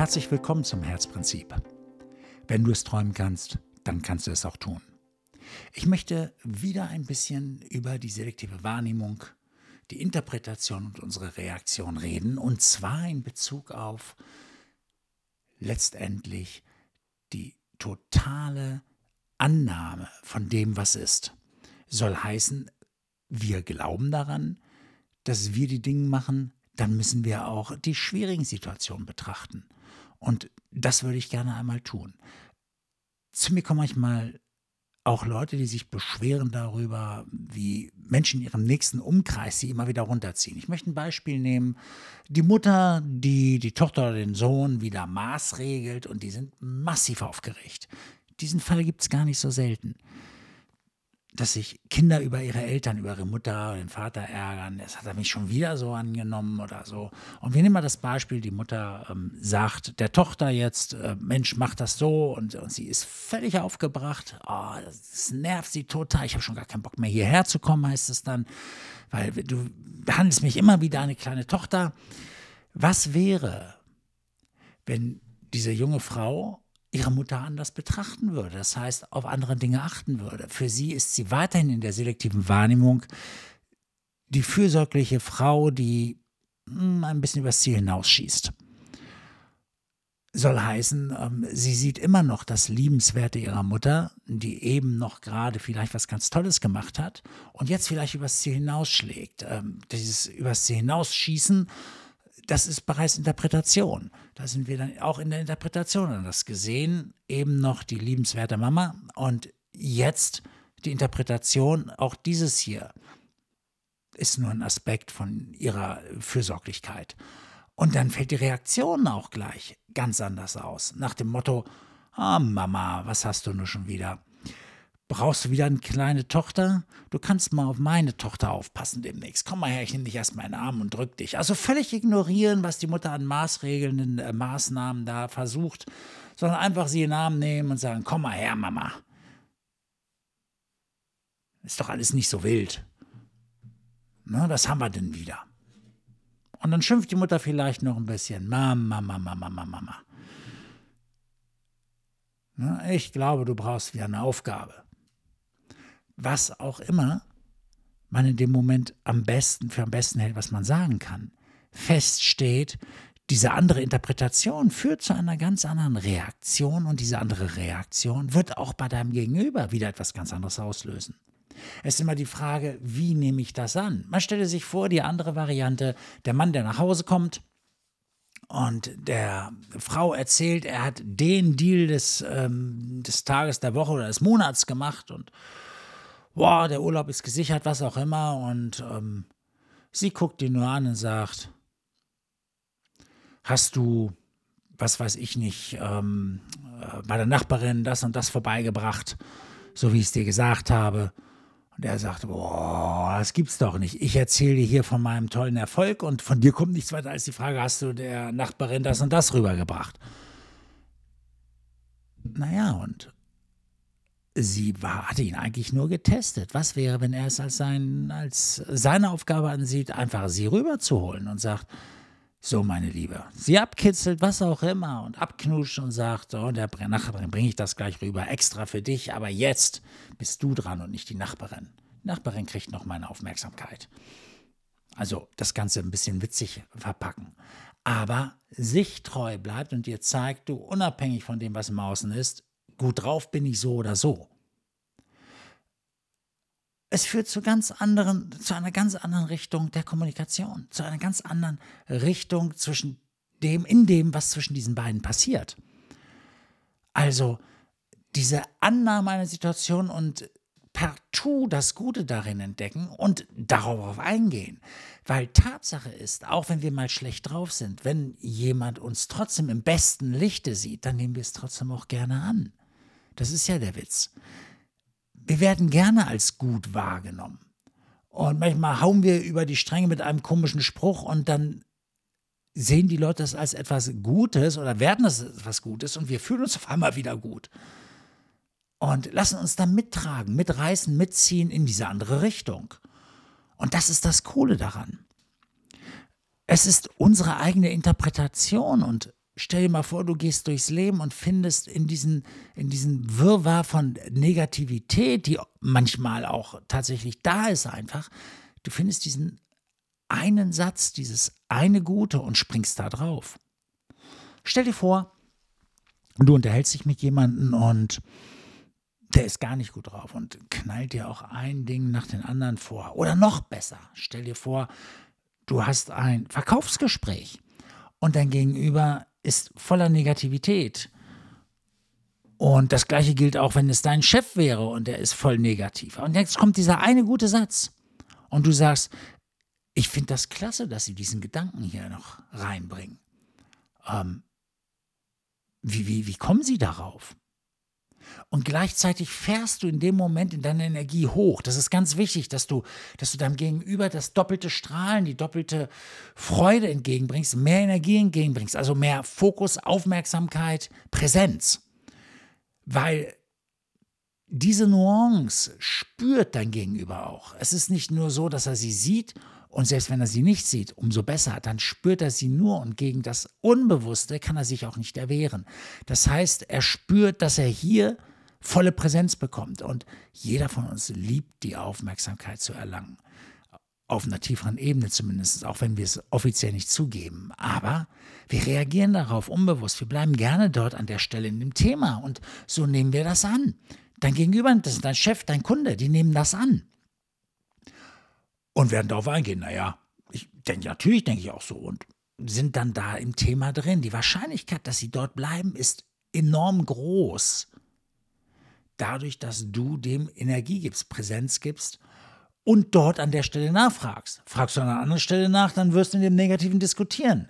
Herzlich willkommen zum Herzprinzip. Wenn du es träumen kannst, dann kannst du es auch tun. Ich möchte wieder ein bisschen über die selektive Wahrnehmung, die Interpretation und unsere Reaktion reden, und zwar in Bezug auf letztendlich die totale Annahme von dem, was ist. Soll heißen, wir glauben daran, dass wir die Dinge machen, dann müssen wir auch die schwierigen Situationen betrachten. Und das würde ich gerne einmal tun. Zu mir kommen manchmal auch Leute, die sich beschweren darüber, wie Menschen in ihrem nächsten Umkreis sie immer wieder runterziehen. Ich möchte ein Beispiel nehmen. Die Mutter, die die Tochter oder den Sohn wieder maßregelt und die sind massiv aufgeregt. Diesen Fall gibt es gar nicht so selten dass sich Kinder über ihre Eltern, über ihre Mutter oder den Vater ärgern. Das hat er mich schon wieder so angenommen oder so. Und wir nehmen mal das Beispiel, die Mutter ähm, sagt der Tochter jetzt, äh, Mensch, mach das so. Und, und sie ist völlig aufgebracht. Oh, das nervt sie total. Ich habe schon gar keinen Bock mehr hierher zu kommen, heißt es dann. Weil du behandelst mich immer wie deine kleine Tochter. Was wäre, wenn diese junge Frau ihre Mutter anders betrachten würde. Das heißt, auf andere Dinge achten würde. Für sie ist sie weiterhin in der selektiven Wahrnehmung die fürsorgliche Frau, die hm, ein bisschen übers Ziel hinausschießt. Soll heißen, ähm, sie sieht immer noch das Liebenswerte ihrer Mutter, die eben noch gerade vielleicht was ganz Tolles gemacht hat und jetzt vielleicht übers Ziel hinausschlägt. Ähm, dieses übers Ziel hinausschießen das ist bereits Interpretation. Da sind wir dann auch in der Interpretation an das gesehen, eben noch die liebenswerte Mama und jetzt die Interpretation, auch dieses hier ist nur ein Aspekt von ihrer Fürsorglichkeit. Und dann fällt die Reaktion auch gleich ganz anders aus. Nach dem Motto, ah Mama, was hast du nur schon wieder? Brauchst du wieder eine kleine Tochter? Du kannst mal auf meine Tochter aufpassen demnächst. Komm mal her, ich nehme dich erst mal in den Arm und drück dich. Also völlig ignorieren, was die Mutter an maßregelnden äh, Maßnahmen da versucht, sondern einfach sie in den Arm nehmen und sagen, komm mal her, Mama. Ist doch alles nicht so wild. Na, was haben wir denn wieder? Und dann schimpft die Mutter vielleicht noch ein bisschen. Mama, Mama, Mama, Mama, Mama. Na, ich glaube, du brauchst wieder eine Aufgabe was auch immer man in dem Moment am besten für am besten hält, was man sagen kann, feststeht, diese andere Interpretation führt zu einer ganz anderen Reaktion und diese andere Reaktion wird auch bei deinem Gegenüber wieder etwas ganz anderes auslösen. Es ist immer die Frage, wie nehme ich das an? Man stelle sich vor, die andere Variante, der Mann, der nach Hause kommt und der Frau erzählt, er hat den Deal des, ähm, des Tages, der Woche oder des Monats gemacht und boah, der Urlaub ist gesichert, was auch immer. Und ähm, sie guckt ihn nur an und sagt, hast du, was weiß ich nicht, ähm, äh, bei der Nachbarin das und das vorbeigebracht, so wie ich es dir gesagt habe. Und er sagt, boah, das gibt's doch nicht. Ich erzähle dir hier von meinem tollen Erfolg und von dir kommt nichts weiter als die Frage, hast du der Nachbarin das und das rübergebracht? Naja, und sie war, hatte ihn eigentlich nur getestet. Was wäre, wenn er es als, sein, als seine Aufgabe ansieht, einfach sie rüberzuholen und sagt, so, meine Liebe, sie abkitzelt, was auch immer, und abknuscht und sagt, oh, der Nachbarin bringe ich das gleich rüber, extra für dich, aber jetzt bist du dran und nicht die Nachbarin. Die Nachbarin kriegt noch meine Aufmerksamkeit. Also das Ganze ein bisschen witzig verpacken. Aber sich treu bleibt und dir zeigt, du unabhängig von dem, was im Außen ist, gut drauf bin ich so oder so. Es führt zu ganz anderen, zu einer ganz anderen Richtung der Kommunikation, zu einer ganz anderen Richtung zwischen dem, in dem, was zwischen diesen beiden passiert. Also diese Annahme einer Situation und partout das Gute darin entdecken und darauf eingehen. Weil Tatsache ist, auch wenn wir mal schlecht drauf sind, wenn jemand uns trotzdem im besten Lichte sieht, dann nehmen wir es trotzdem auch gerne an. Das ist ja der Witz. Wir werden gerne als gut wahrgenommen. Und manchmal hauen wir über die Stränge mit einem komischen Spruch und dann sehen die Leute das als etwas Gutes oder werden das etwas Gutes und wir fühlen uns auf einmal wieder gut. Und lassen uns dann mittragen, mitreißen, mitziehen in diese andere Richtung. Und das ist das Coole daran. Es ist unsere eigene Interpretation und stell dir mal vor, du gehst durchs Leben und findest in diesen, in diesen Wirrwarr von Negativität, die manchmal auch tatsächlich da ist einfach, du findest diesen einen Satz, dieses eine Gute und springst da drauf. Stell dir vor, du unterhältst dich mit jemandem und der ist gar nicht gut drauf und knallt dir auch ein Ding nach dem anderen vor. Oder noch besser, stell dir vor, du hast ein Verkaufsgespräch und dein Gegenüber ist voller Negativität. Und das gleiche gilt auch, wenn es dein Chef wäre und der ist voll negativ. Und jetzt kommt dieser eine gute Satz und du sagst, ich finde das klasse, dass sie diesen Gedanken hier noch reinbringen. Ähm, wie, wie, wie kommen sie darauf? Und gleichzeitig fährst du in dem Moment in deiner Energie hoch. Das ist ganz wichtig, dass du, dass du deinem Gegenüber das doppelte Strahlen, die doppelte Freude entgegenbringst, mehr Energie entgegenbringst, also mehr Fokus, Aufmerksamkeit, Präsenz. Weil diese Nuance spürt dein Gegenüber auch. Es ist nicht nur so, dass er sie sieht und selbst wenn er sie nicht sieht, umso besser, dann spürt er sie nur und gegen das Unbewusste kann er sich auch nicht erwehren. Das heißt, er spürt, dass er hier volle Präsenz bekommt und jeder von uns liebt die Aufmerksamkeit zu erlangen. Auf einer tieferen Ebene zumindest, auch wenn wir es offiziell nicht zugeben. Aber wir reagieren darauf unbewusst. Wir bleiben gerne dort an der Stelle in dem Thema und so nehmen wir das an. Dein Gegenüber, das ist dein Chef, dein Kunde, die nehmen das an und werden darauf eingehen. Naja, ich denke, natürlich denke ich auch so und sind dann da im Thema drin. Die Wahrscheinlichkeit, dass sie dort bleiben, ist enorm groß. Dadurch, dass du dem Energie gibst, Präsenz gibst und dort an der Stelle nachfragst. Fragst du an einer anderen Stelle nach, dann wirst du in dem Negativen diskutieren.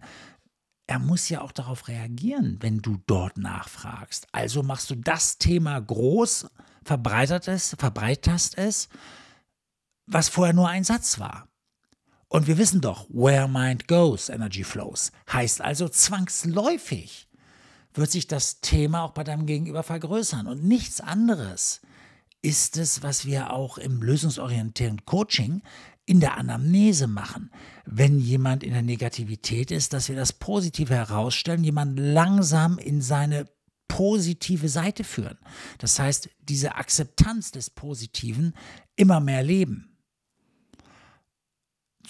Er muss ja auch darauf reagieren, wenn du dort nachfragst. Also machst du das Thema groß, verbreitert es, verbreiterst es was vorher nur ein Satz war. Und wir wissen doch, where mind goes, energy flows. Heißt also zwangsläufig wird sich das Thema auch bei deinem Gegenüber vergrößern. Und nichts anderes ist es, was wir auch im lösungsorientierten Coaching in der Anamnese machen. Wenn jemand in der Negativität ist, dass wir das Positive herausstellen, jemand langsam in seine positive Seite führen. Das heißt, diese Akzeptanz des Positiven immer mehr leben.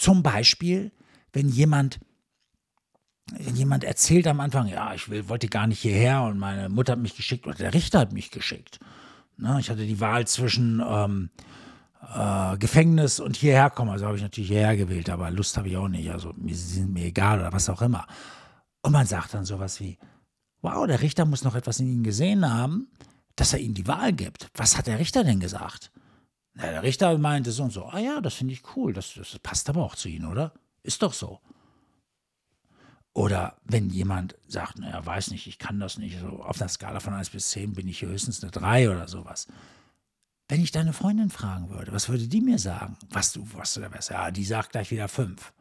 Zum Beispiel, wenn jemand, wenn jemand erzählt am Anfang, ja, ich will, wollte gar nicht hierher und meine Mutter hat mich geschickt oder der Richter hat mich geschickt. Ne, ich hatte die Wahl zwischen ähm, äh, Gefängnis und hierher kommen. Also habe ich natürlich hierher gewählt, aber Lust habe ich auch nicht. Also mir sind mir egal oder was auch immer. Und man sagt dann sowas wie, wow, der Richter muss noch etwas in Ihnen gesehen haben, dass er Ihnen die Wahl gibt. Was hat der Richter denn gesagt? Na, der Richter meinte so und so, ah ja, das finde ich cool, das, das passt aber auch zu Ihnen, oder? Ist doch so. Oder wenn jemand sagt, naja, weiß nicht, ich kann das nicht, so auf einer Skala von 1 bis 10 bin ich höchstens eine 3 oder sowas. Wenn ich deine Freundin fragen würde, was würde die mir sagen? Was du, was du da wärst? Ja, die sagt gleich wieder 5.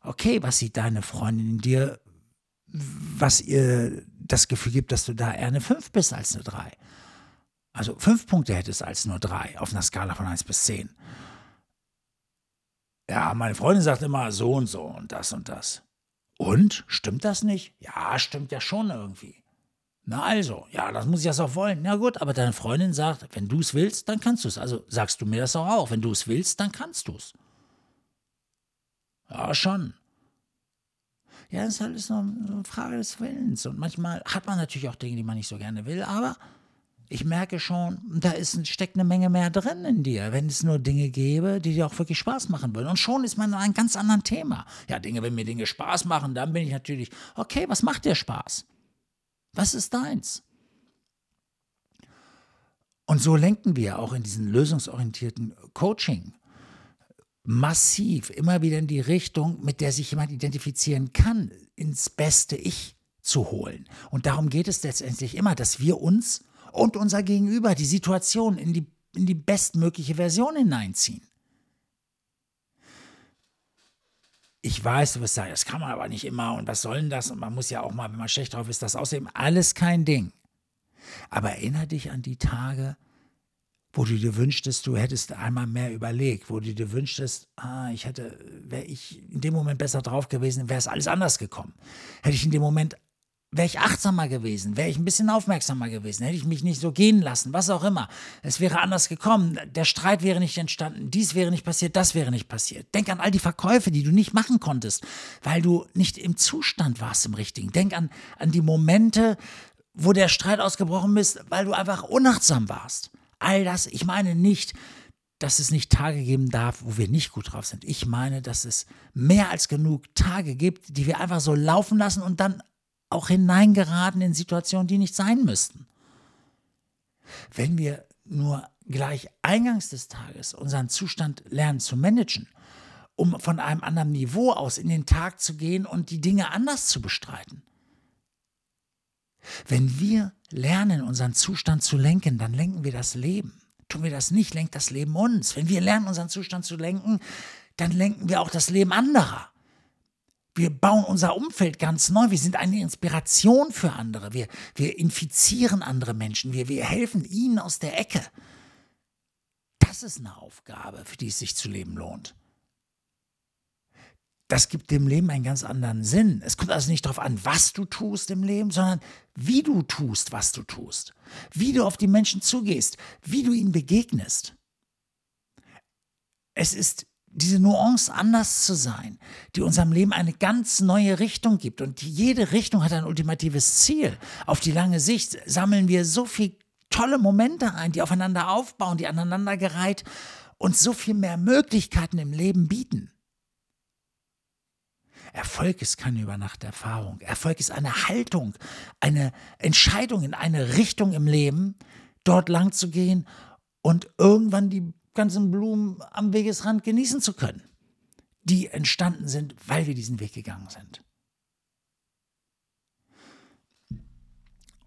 Okay, was sieht deine Freundin in dir, was ihr das Gefühl gibt, dass du da eher eine 5 bist als eine 3? Also fünf Punkte hättest als nur drei auf einer Skala von 1 bis 10. Ja, meine Freundin sagt immer so und so und das und das. Und? Stimmt das nicht? Ja, stimmt ja schon irgendwie. Na also, ja, das muss ich das auch wollen. Na gut, aber deine Freundin sagt, wenn du es willst, dann kannst du es. Also sagst du mir das auch auch. Wenn du es willst, dann kannst du es. Ja, schon. Ja, das ist halt eine Frage des Willens. Und manchmal hat man natürlich auch Dinge, die man nicht so gerne will, aber ich merke schon, da ist, steckt eine Menge mehr drin in dir, wenn es nur Dinge gäbe, die dir auch wirklich Spaß machen würden. Und schon ist man in einem ganz anderen Thema. Ja, Dinge, wenn mir Dinge Spaß machen, dann bin ich natürlich, okay, was macht dir Spaß? Was ist deins? Und so lenken wir auch in diesem lösungsorientierten Coaching massiv immer wieder in die Richtung, mit der sich jemand identifizieren kann, ins beste Ich zu holen. Und darum geht es letztendlich immer, dass wir uns und unser Gegenüber die Situation in die, in die bestmögliche Version hineinziehen. Ich weiß, du wirst sagen, das kann man aber nicht immer und was soll denn das? Und man muss ja auch mal, wenn man schlecht drauf ist, das außerdem alles kein Ding. Aber erinnere dich an die Tage, wo du dir wünschtest, du hättest einmal mehr überlegt, wo du dir wünschtest, ah, ich hätte, wäre ich in dem Moment besser drauf gewesen, wäre es alles anders gekommen. Hätte ich in dem Moment wäre ich achtsamer gewesen, wäre ich ein bisschen aufmerksamer gewesen, hätte ich mich nicht so gehen lassen, was auch immer. Es wäre anders gekommen, der Streit wäre nicht entstanden, dies wäre nicht passiert, das wäre nicht passiert. Denk an all die Verkäufe, die du nicht machen konntest, weil du nicht im Zustand warst im Richtigen. Denk an, an die Momente, wo der Streit ausgebrochen ist, weil du einfach unachtsam warst. All das, ich meine nicht, dass es nicht Tage geben darf, wo wir nicht gut drauf sind. Ich meine, dass es mehr als genug Tage gibt, die wir einfach so laufen lassen und dann auch hineingeraten in Situationen, die nicht sein müssten. Wenn wir nur gleich eingangs des Tages unseren Zustand lernen zu managen, um von einem anderen Niveau aus in den Tag zu gehen und die Dinge anders zu bestreiten. Wenn wir lernen, unseren Zustand zu lenken, dann lenken wir das Leben. Tun wir das nicht, lenkt das Leben uns. Wenn wir lernen, unseren Zustand zu lenken, dann lenken wir auch das Leben anderer. Wir bauen unser Umfeld ganz neu. Wir sind eine Inspiration für andere. Wir, wir infizieren andere Menschen. Wir, wir helfen ihnen aus der Ecke. Das ist eine Aufgabe, für die es sich zu leben lohnt. Das gibt dem Leben einen ganz anderen Sinn. Es kommt also nicht darauf an, was du tust im Leben, sondern wie du tust, was du tust. Wie du auf die Menschen zugehst, wie du ihnen begegnest. Es ist diese Nuance anders zu sein, die unserem Leben eine ganz neue Richtung gibt. Und jede Richtung hat ein ultimatives Ziel. Auf die lange Sicht sammeln wir so viele tolle Momente ein, die aufeinander aufbauen, die aneinandergereiht uns so viel mehr Möglichkeiten im Leben bieten. Erfolg ist keine Übernachterfahrung. Erfolg ist eine Haltung, eine Entscheidung in eine Richtung im Leben, dort lang zu gehen und irgendwann die ganzen Blumen am Wegesrand genießen zu können, die entstanden sind, weil wir diesen Weg gegangen sind.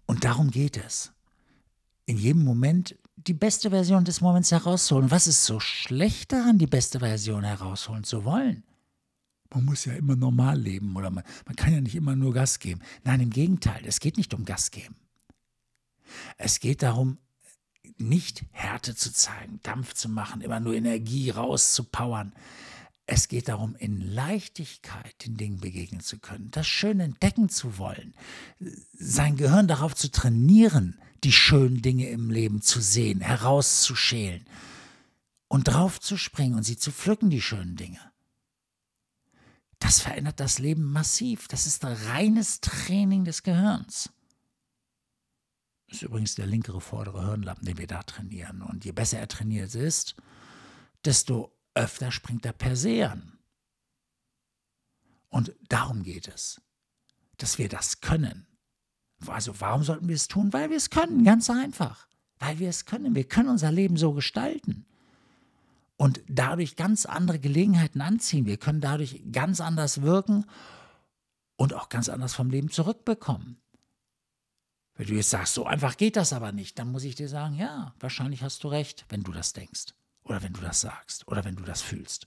Und darum geht es. In jedem Moment die beste Version des Moments herausholen. Was ist so schlecht daran, die beste Version herausholen zu wollen? Man muss ja immer normal leben oder man, man kann ja nicht immer nur Gas geben. Nein, im Gegenteil, es geht nicht um Gas geben. Es geht darum, nicht Härte zu zeigen, Dampf zu machen, immer nur Energie rauszupowern. Es geht darum, in Leichtigkeit den Dingen begegnen zu können, das Schöne entdecken zu wollen, sein Gehirn darauf zu trainieren, die schönen Dinge im Leben zu sehen, herauszuschälen und drauf zu springen und sie zu pflücken, die schönen Dinge. Das verändert das Leben massiv. Das ist reines Training des Gehirns. Ist übrigens der linkere vordere Hirnlappen, den wir da trainieren. Und je besser er trainiert ist, desto öfter springt er per se an. Und darum geht es, dass wir das können. Also warum sollten wir es tun? Weil wir es können, ganz einfach. Weil wir es können. Wir können unser Leben so gestalten. Und dadurch ganz andere Gelegenheiten anziehen. Wir können dadurch ganz anders wirken und auch ganz anders vom Leben zurückbekommen. Wenn du jetzt sagst, so einfach geht das aber nicht, dann muss ich dir sagen, ja, wahrscheinlich hast du recht, wenn du das denkst oder wenn du das sagst oder wenn du das fühlst.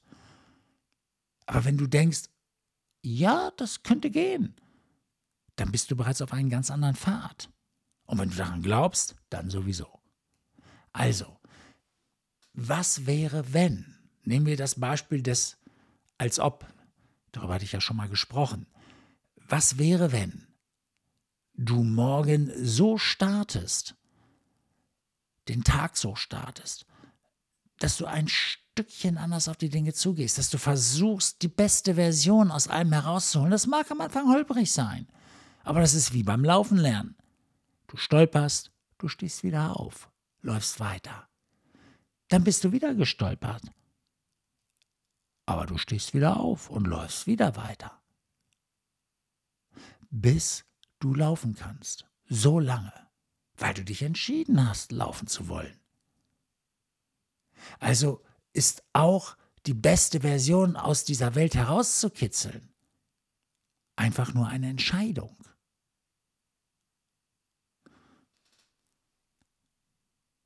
Aber wenn du denkst, ja, das könnte gehen, dann bist du bereits auf einen ganz anderen Pfad. Und wenn du daran glaubst, dann sowieso. Also, was wäre, wenn? Nehmen wir das Beispiel des als ob. Darüber hatte ich ja schon mal gesprochen. Was wäre, wenn? Du morgen so startest, den Tag so startest, dass du ein Stückchen anders auf die Dinge zugehst, dass du versuchst, die beste Version aus allem herauszuholen. Das mag am Anfang holprig sein, aber das ist wie beim Laufen lernen. Du stolperst, du stehst wieder auf, läufst weiter. Dann bist du wieder gestolpert. Aber du stehst wieder auf und läufst wieder weiter. Bis du laufen kannst. So lange, weil du dich entschieden hast, laufen zu wollen. Also ist auch die beste Version aus dieser Welt herauszukitzeln einfach nur eine Entscheidung.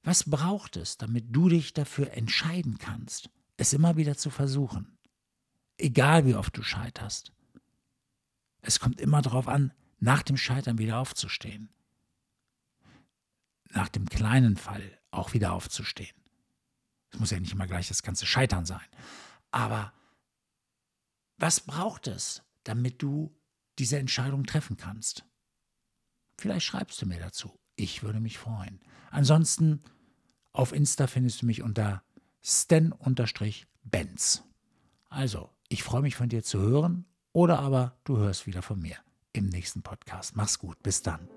Was braucht es, damit du dich dafür entscheiden kannst, es immer wieder zu versuchen? Egal wie oft du scheiterst. Es kommt immer darauf an, nach dem Scheitern wieder aufzustehen. Nach dem kleinen Fall auch wieder aufzustehen. Es muss ja nicht immer gleich das ganze Scheitern sein. Aber was braucht es, damit du diese Entscheidung treffen kannst? Vielleicht schreibst du mir dazu. Ich würde mich freuen. Ansonsten auf Insta findest du mich unter stan-benz. Also, ich freue mich von dir zu hören oder aber du hörst wieder von mir im nächsten Podcast. Mach's gut, bis dann.